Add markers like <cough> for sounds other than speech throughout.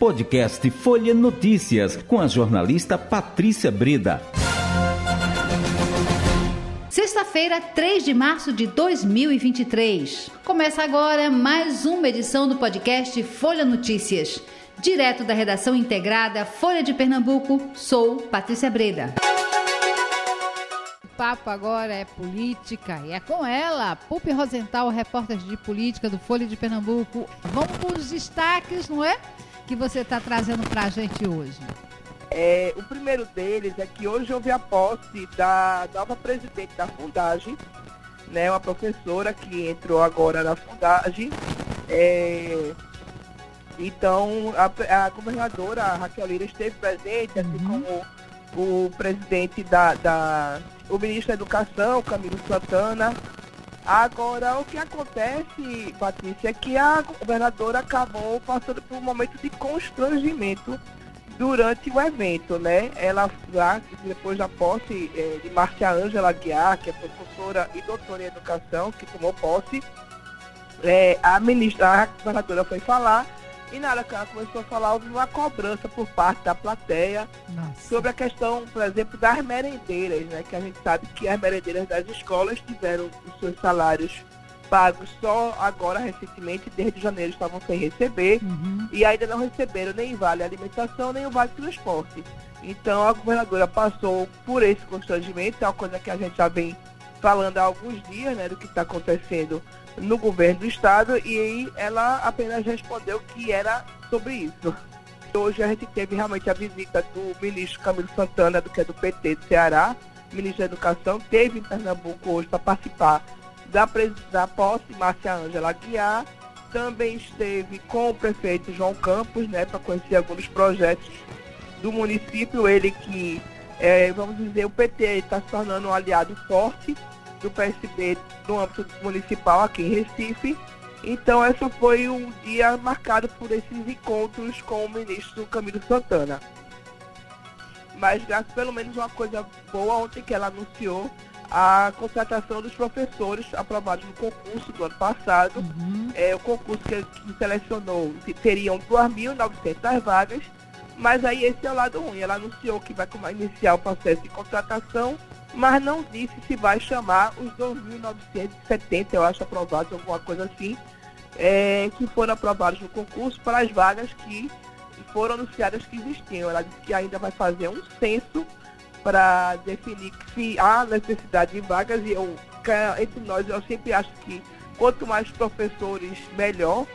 Podcast Folha Notícias, com a jornalista Patrícia Breda. Sexta-feira, 3 de março de 2023. Começa agora mais uma edição do podcast Folha Notícias. Direto da redação integrada Folha de Pernambuco, sou Patrícia Breda. O papo agora é política e é com ela, Pupi Rosenthal, repórter de política do Folha de Pernambuco. Vamos com os destaques, não é? Que você está trazendo para a gente hoje. É, o primeiro deles é que hoje houve a posse da nova presidente da Fundagem, né, uma professora que entrou agora na Fundagem. É, então, a, a governadora Raquel Lira esteve presente, assim uhum. como o presidente da, da, o ministro da Educação, Camilo Santana. Agora, o que acontece, Patrícia, é que a governadora acabou passando por um momento de constrangimento durante o evento, né? Ela lá, depois da posse é, de Márcia Ângela Guiar, que é professora e doutora em educação, que tomou posse, é, a ministra, a governadora foi falar e na hora que ela começou a falar, houve uma cobrança por parte da plateia Nossa. sobre a questão, por exemplo, das merendeiras, né? Que a gente sabe que as merendeiras das escolas tiveram os seus salários pagos só agora, recentemente, desde janeiro estavam sem receber, uhum. e ainda não receberam nem vale alimentação, nem o vale transporte. Então a governadora passou por esse constrangimento, é uma coisa que a gente já vem falando há alguns dias, né, do que está acontecendo no governo do estado e aí ela apenas respondeu que era sobre isso. Hoje a gente teve realmente a visita do ministro Camilo Santana, do que é do PT do Ceará, ministro da Educação, teve em Pernambuco hoje para participar da, da posse Márcia Ângela Guiar, também esteve com o prefeito João Campos, né, para conhecer alguns projetos do município, ele que, é, vamos dizer, o PT está se tornando um aliado forte do PSB no âmbito municipal aqui em Recife. Então, essa foi um dia marcado por esses encontros com o ministro Camilo Santana. Mas, graças pelo menos uma coisa boa ontem que ela anunciou a contratação dos professores aprovados no concurso do ano passado. Uhum. É, o concurso que, que selecionou teriam 2.900 vagas, mas aí esse é o lado ruim. Ela anunciou que vai iniciar o processo de contratação mas não disse se vai chamar os 2.970, eu acho, aprovados, alguma coisa assim, é, que foram aprovados no concurso para as vagas que foram anunciadas que existiam. Ela disse que ainda vai fazer um censo para definir se há necessidade de vagas e eu, entre nós, eu sempre acho que quanto mais professores, melhor.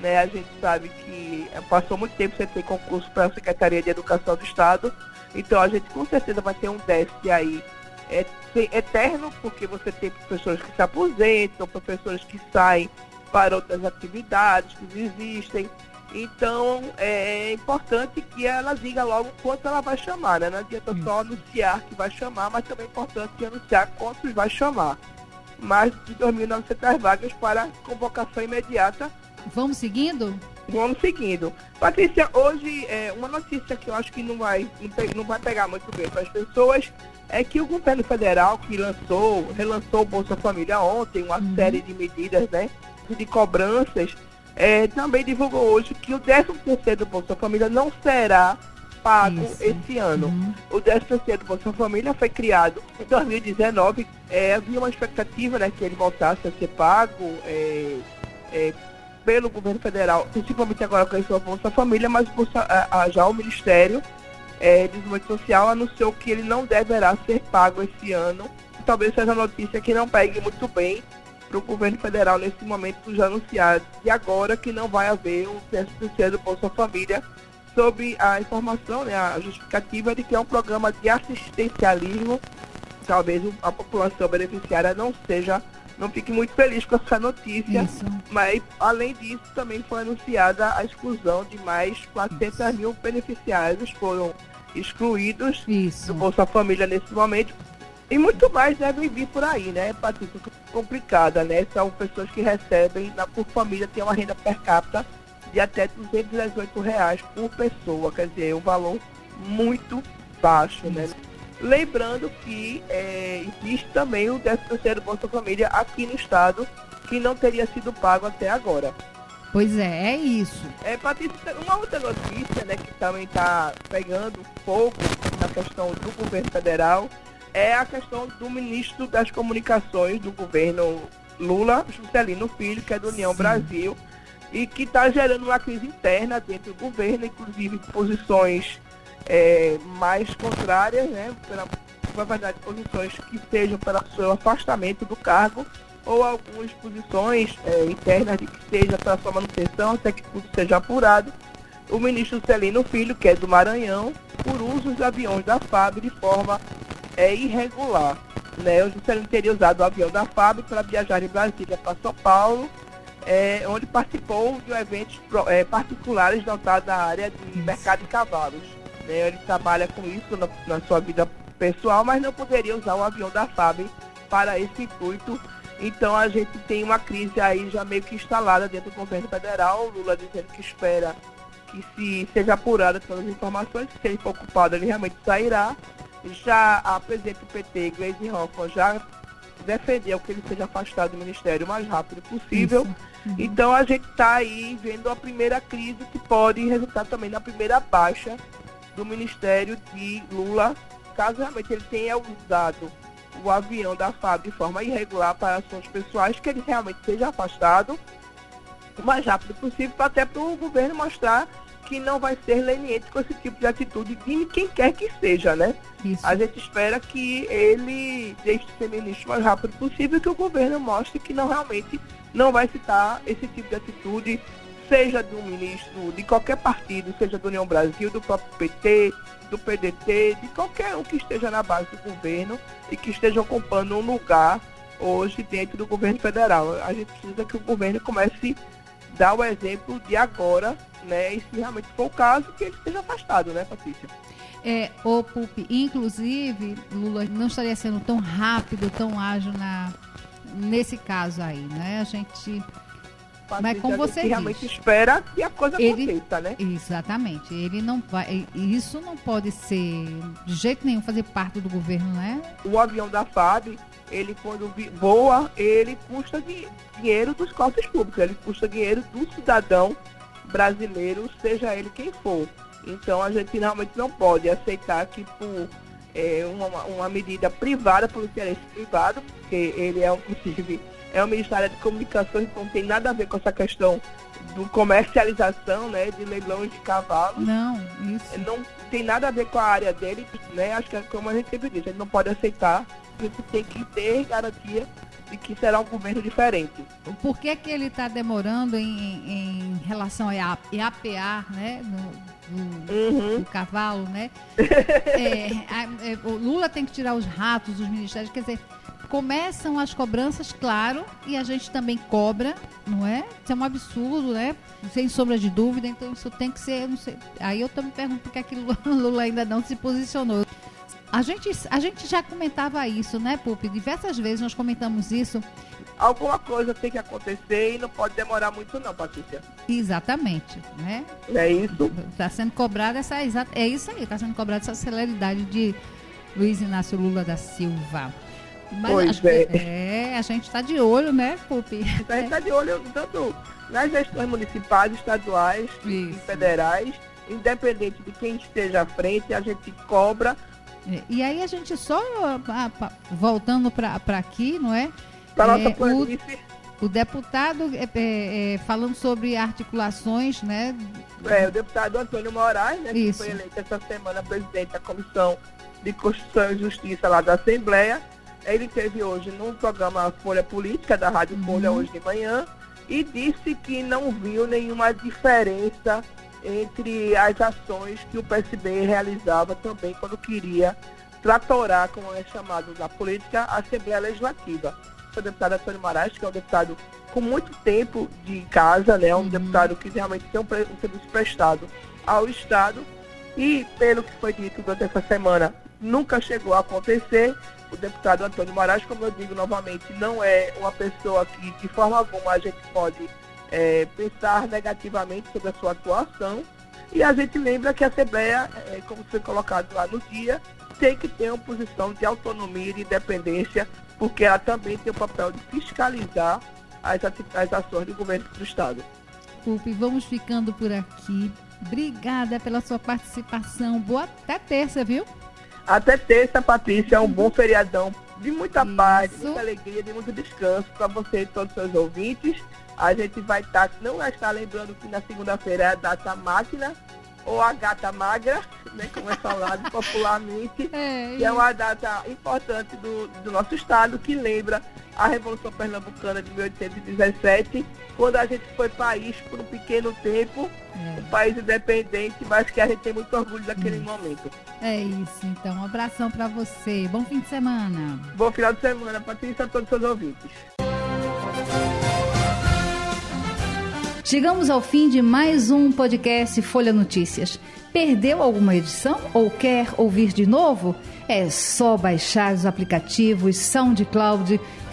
Né? A gente sabe que passou muito tempo sem ter concurso para a Secretaria de Educação do Estado, então a gente com certeza vai ter um déficit aí é eterno, porque você tem professores que se aposentam, professores que saem para outras atividades que existem. Então é importante que ela diga logo quanto ela vai chamar, né? Não adianta só anunciar que vai chamar, mas também é importante anunciar quantos vai chamar. Mais de 2.900 vagas para convocação imediata. Vamos seguindo? Vamos seguindo. Patrícia, hoje é uma notícia que eu acho que não vai, não vai pegar muito bem para as pessoas é que o governo federal que lançou, relançou o Bolsa Família ontem, uma uhum. série de medidas, né, de cobranças, é, também divulgou hoje que o 13 terceiro do Bolsa Família não será pago Isso. esse ano. Uhum. O 13 terceiro do Bolsa Família foi criado em 2019, é, havia uma expectativa, né, que ele voltasse a ser pago é, é, pelo governo federal, principalmente agora com a Bolsa Família, mas já o Ministério é, Desenvolvimento Social anunciou que ele não deverá ser pago esse ano. Talvez seja notícia que não pegue muito bem para o governo federal nesse momento já anunciado. E agora que não vai haver um terceiro do Bolsa Família sobre a informação, né, a justificativa de que é um programa de assistencialismo. Talvez a população beneficiária não seja não fique muito feliz com essa notícia, Isso. mas além disso também foi anunciada a exclusão de mais 400 Isso. mil beneficiários foram excluídos Isso. do Bolsa Família nesse momento. E muito mais devem vir por aí, né, Patrícia? Complicada, né? São pessoas que recebem, na, por família, tem uma renda per capita de até 218 reais por pessoa, quer dizer, um valor muito baixo, né? Lembrando que é, existe também o 13 terceiro Bolsa Família aqui no estado, que não teria sido pago até agora. Pois é, é isso. É, Patrícia, uma outra notícia, né, que também está pegando um pouco na questão do governo federal, é a questão do ministro das comunicações do governo Lula, Juscelino Filho, que é do União Sim. Brasil, e que está gerando uma crise interna dentro do governo, inclusive posições é, mais contrárias, né, pela, na verdade, posições que sejam pelo seu afastamento do cargo, ou algumas posições é, internas de que seja para sua manutenção, até que tudo seja apurado. O ministro Celino Filho, que é do Maranhão, por uso dos aviões da FAB de forma é, irregular. Né? O Juscelino teria usado o avião da FAB para viajar de Brasília para São Paulo, é, onde participou de eventos é, particulares dotados na área de mercado de cavalos. Né? Ele trabalha com isso na, na, sua vida pessoal, mas não poderia usar o avião da FAB para esse intuito. Então a gente tem uma crise aí já meio que instalada dentro do governo federal. O Lula dizendo que espera que se seja apurada todas as informações, que se ele for ocupado ele realmente sairá. Já a presidente do PT, Gleisi Hoffmann, já defendeu que ele seja afastado do ministério o mais rápido possível. Uhum. Então a gente está aí vendo a primeira crise que pode resultar também na primeira baixa do ministério de Lula, caso realmente ele tenha usado o avião da FAB de forma irregular para assuntos pessoais, que ele realmente seja afastado o mais rápido possível, até para o governo mostrar que não vai ser leniente com esse tipo de atitude de quem quer que seja, né? Isso. A gente espera que ele deixe de ser ministro o mais rápido possível e que o governo mostre que não realmente não vai citar esse tipo de atitude, seja do ministro de qualquer partido, seja do União Brasil, do próprio PT, do PDT, de qualquer um que esteja na base do governo e que esteja ocupando um lugar hoje dentro do governo federal. A gente precisa que o governo comece a dar o exemplo de agora né? E se realmente for o caso, que ele esteja afastado, né, Patrícia? É, o Pupi, inclusive, Lula não estaria sendo tão rápido, tão ágil na, nesse caso aí, né? A gente. Mas como você diz, realmente espera que a coisa ele, aconteça, né? Exatamente. Ele não vai. Isso não pode ser de jeito nenhum fazer parte do governo, né? O avião da FAB, ele quando voa, ele custa de, dinheiro dos cofres públicos, ele custa dinheiro do cidadão brasileiro, seja ele quem for. Então a gente realmente não pode aceitar que por é, uma, uma medida privada, por interesse privado, porque ele é inclusive é o Ministério de Comunicações, então não tem nada a ver com essa questão do comercialização, né, de leilões de cavalos. Não, isso. Não tem nada a ver com a área dele, né? Acho que é como a gente sempre diz, gente não pode aceitar, a gente tem que ter garantia de que será um governo diferente. Por que, que ele está demorando em, em relação a IAPA, né? No, no, uhum. no cavalo, né? <laughs> é, a, é, o Lula tem que tirar os ratos dos ministérios, quer dizer, começam as cobranças, claro, e a gente também cobra, não é? Isso é um absurdo, né? Sem sombra de dúvida, então isso tem que ser, não sei. Aí eu também pergunto por que, é que <laughs> Lula ainda não se posicionou. A gente, a gente já comentava isso, né, Pupi? Diversas vezes nós comentamos isso. Alguma coisa tem que acontecer e não pode demorar muito não, Patrícia. Exatamente, né? É isso. Está sendo cobrada essa... É isso aí, está sendo cobrada essa celeridade de Luiz Inácio Lula da Silva. Mas pois é. é, a gente está de olho, né, Pupi? <laughs> A gente está de olho tanto nas gestões municipais, estaduais Isso. e federais, independente de quem esteja à frente, a gente cobra é, e aí a gente só voltando para aqui, não é? Para é, nossa o, o deputado é, é, é, falando sobre articulações, né? É, o deputado Antônio Moraes, né, que foi eleito essa semana presidente da Comissão de Constituição e Justiça lá da Assembleia. Ele teve hoje no programa Folha Política da Rádio uhum. Folha hoje de manhã e disse que não viu nenhuma diferença entre as ações que o PSB realizava também quando queria tratorar, como é chamado na política, a Assembleia Legislativa. O deputado Antônio Moraes, que é um deputado com muito tempo de casa, né, um uhum. deputado que realmente tem um, um serviço prestado ao Estado, e pelo que foi dito durante essa semana, nunca chegou a acontecer. O deputado Antônio Moraes, como eu digo novamente, não é uma pessoa que de forma alguma a gente pode é, pensar negativamente sobre a sua atuação. E a gente lembra que a Assembleia, é, como foi colocado lá no dia, tem que ter uma posição de autonomia e de independência, porque ela também tem o papel de fiscalizar as, as ações do governo do Estado. Pupi. Vamos ficando por aqui. Obrigada pela sua participação. Boa até terça, viu? Até terça, Patrícia. Um bom feriadão de muita Isso. paz, de muita alegria, de muito descanso para você e todos os seus ouvintes. A gente vai estar, tá, não vai estar lembrando que na segunda-feira é a data máquina, ou a gata magra, né, como é falado popularmente, <laughs> é, que é uma data importante do, do nosso estado, que lembra a Revolução Pernambucana de 1817, quando a gente foi país por um pequeno tempo, é. um país independente, mas que a gente tem muito orgulho daquele hum. momento. É isso, então. Um abração para você. Bom fim de semana. Bom final de semana, Patrícia, a todos os seus ouvintes. Chegamos ao fim de mais um podcast Folha Notícias. Perdeu alguma edição ou quer ouvir de novo? É só baixar os aplicativos SoundCloud,